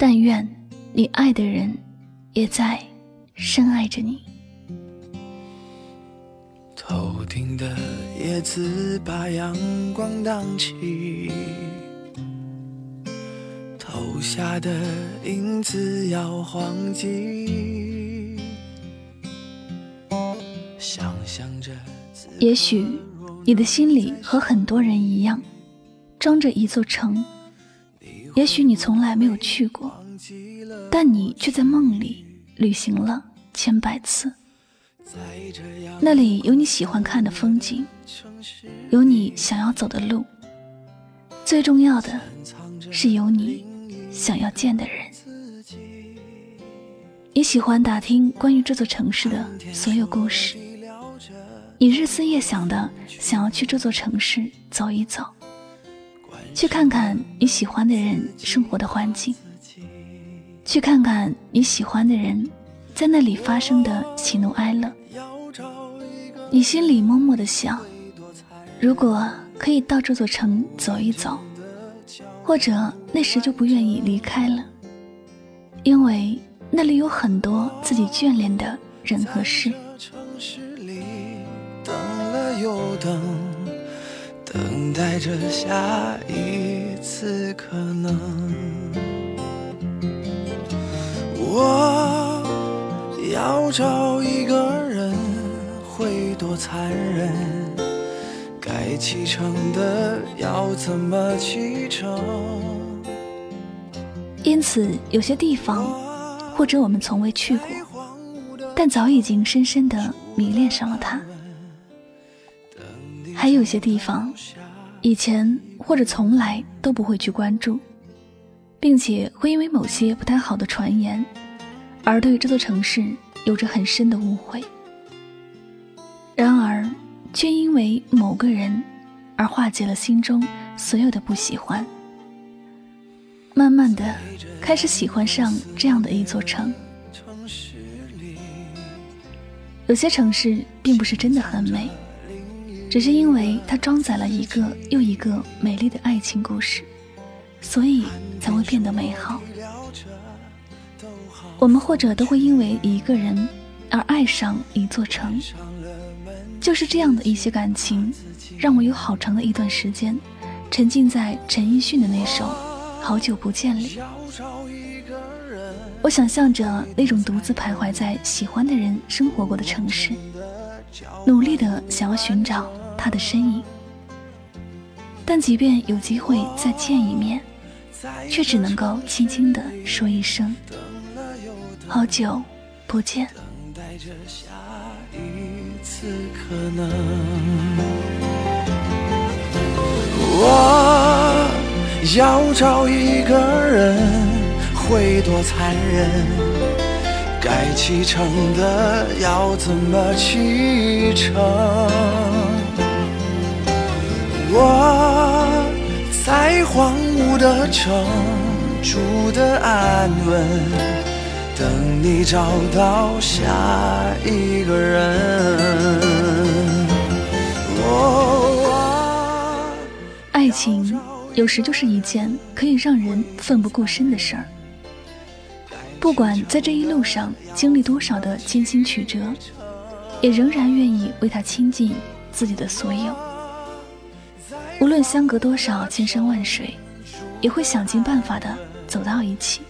但愿你爱的人也在深爱着你。头顶的叶子把阳光荡起，投下的影子摇晃起，想象着。也许你的心里和很多人一样，装着一座城。也许你从来没有去过，但你却在梦里旅行了千百次。那里有你喜欢看的风景，有你想要走的路，最重要的是有你想要见的人。你喜欢打听关于这座城市的所有故事，你日思夜想的想要去这座城市走一走。去看看你喜欢的人生活的环境，去看看你喜欢的人在那里发生的喜怒哀乐。你心里默默的想，如果可以到这座城走一走，或者那时就不愿意离开了，因为那里有很多自己眷恋的人和事。等等待着下一次可能。我要找一个人，会多残忍？该启程的要怎么启程？因此，有些地方，或者我们从未去过，但早已经深深的迷恋上了它。还有些地方，以前或者从来都不会去关注，并且会因为某些不太好的传言，而对这座城市有着很深的误会。然而，却因为某个人而化解了心中所有的不喜欢，慢慢的开始喜欢上这样的一座城。有些城市并不是真的很美。只是因为它装载了一个又一个美丽的爱情故事，所以才会变得美好。我们或者都会因为一个人而爱上一座城，就是这样的一些感情，让我有好长的一段时间沉浸在陈奕迅的那首《好久不见》里。我想象着那种独自徘徊在喜欢的人生活过的城市。努力的想要寻找他的身影，但即便有机会再见一面，却只能够轻轻的说一声“好久不见”。我要找一个人，会多残忍？该启程的要怎么启程？我在荒芜的城住的安稳，等你找到下一个人。爱情有时就是一件可以让人奋不顾身的事儿。不管在这一路上经历多少的艰辛曲折，也仍然愿意为他倾尽自己的所有。无论相隔多少千山万水，也会想尽办法的走到一起。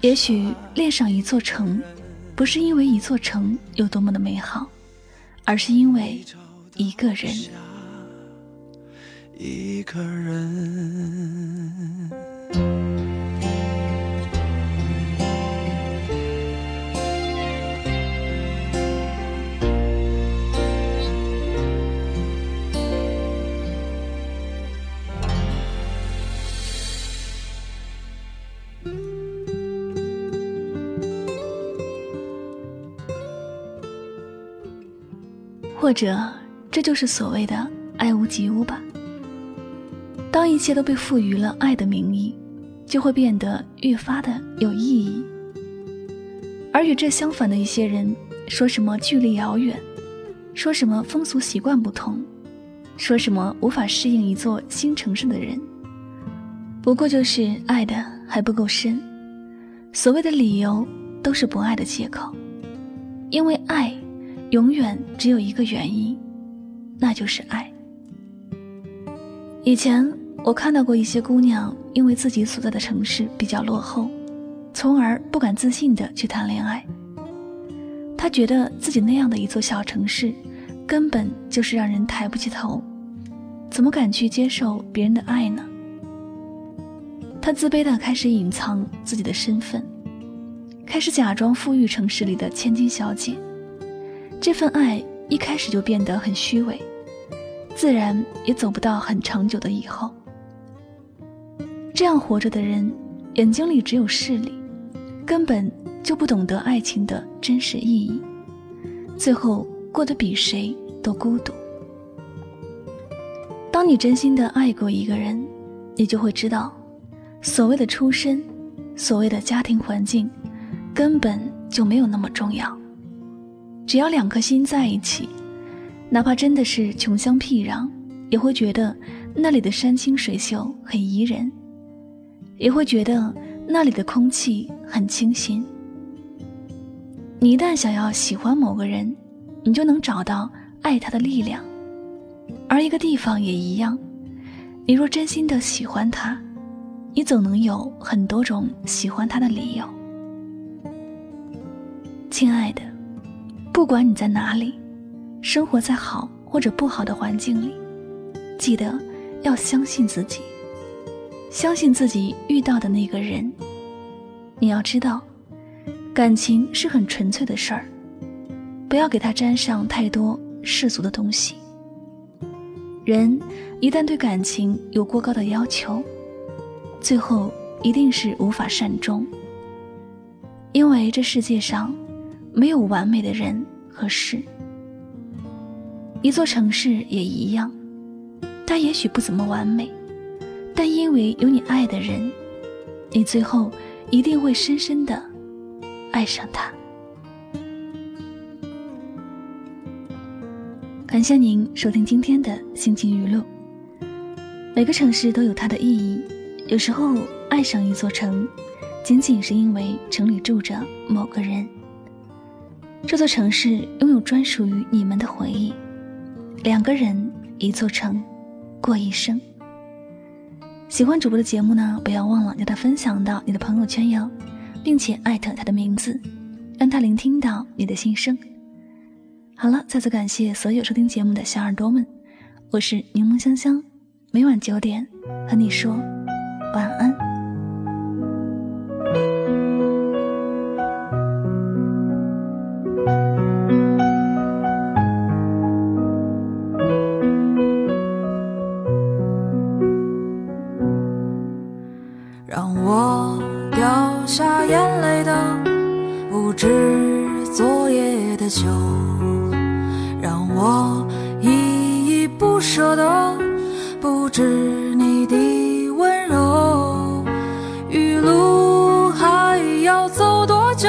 也许恋上一座城，不是因为一座城有多么的美好，而是因为一个人。一个人。或者，这就是所谓的爱屋及乌吧。当一切都被赋予了爱的名义，就会变得愈发的有意义。而与这相反的一些人，说什么距离遥远，说什么风俗习惯不同，说什么无法适应一座新城市的人，不过就是爱的还不够深。所谓的理由，都是不爱的借口，因为爱。永远只有一个原因，那就是爱。以前我看到过一些姑娘，因为自己所在的城市比较落后，从而不敢自信的去谈恋爱。她觉得自己那样的一座小城市，根本就是让人抬不起头，怎么敢去接受别人的爱呢？她自卑的开始隐藏自己的身份，开始假装富裕城市里的千金小姐。这份爱一开始就变得很虚伪，自然也走不到很长久的以后。这样活着的人，眼睛里只有势力，根本就不懂得爱情的真实意义，最后过得比谁都孤独。当你真心的爱过一个人，你就会知道，所谓的出身，所谓的家庭环境，根本就没有那么重要。只要两颗心在一起，哪怕真的是穷乡僻壤，也会觉得那里的山清水秀很宜人，也会觉得那里的空气很清新。你一旦想要喜欢某个人，你就能找到爱他的力量，而一个地方也一样。你若真心的喜欢他，你总能有很多种喜欢他的理由。亲爱的。不管你在哪里，生活在好或者不好的环境里，记得要相信自己，相信自己遇到的那个人。你要知道，感情是很纯粹的事儿，不要给他沾上太多世俗的东西。人一旦对感情有过高的要求，最后一定是无法善终，因为这世界上。没有完美的人和事，一座城市也一样，它也许不怎么完美，但因为有你爱的人，你最后一定会深深的爱上它。感谢您收听今天的心情语录。每个城市都有它的意义，有时候爱上一座城，仅仅是因为城里住着某个人。这座城市拥有专属于你们的回忆，两个人一座城，过一生。喜欢主播的节目呢，不要忘了将它分享到你的朋友圈哟，并且艾特他的名字，让他聆听到你的心声。好了，再次感谢所有收听节目的小耳朵们，我是柠檬香香，每晚九点和你说晚安。不知昨夜的酒让我依依不舍的不知你的温柔，余路还要走多久？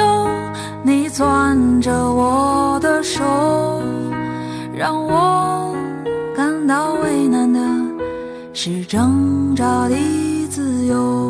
你攥着我的手，让我感到为难的是挣扎的自由，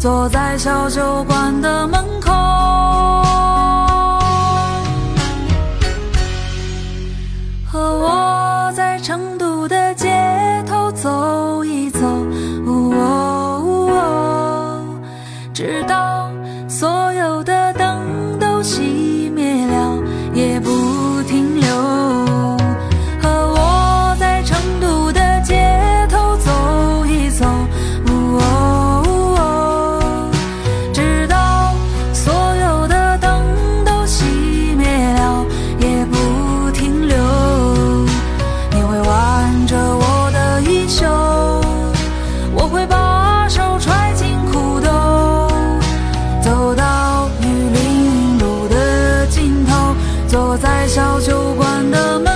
坐在小酒馆的门口坐在小酒馆的门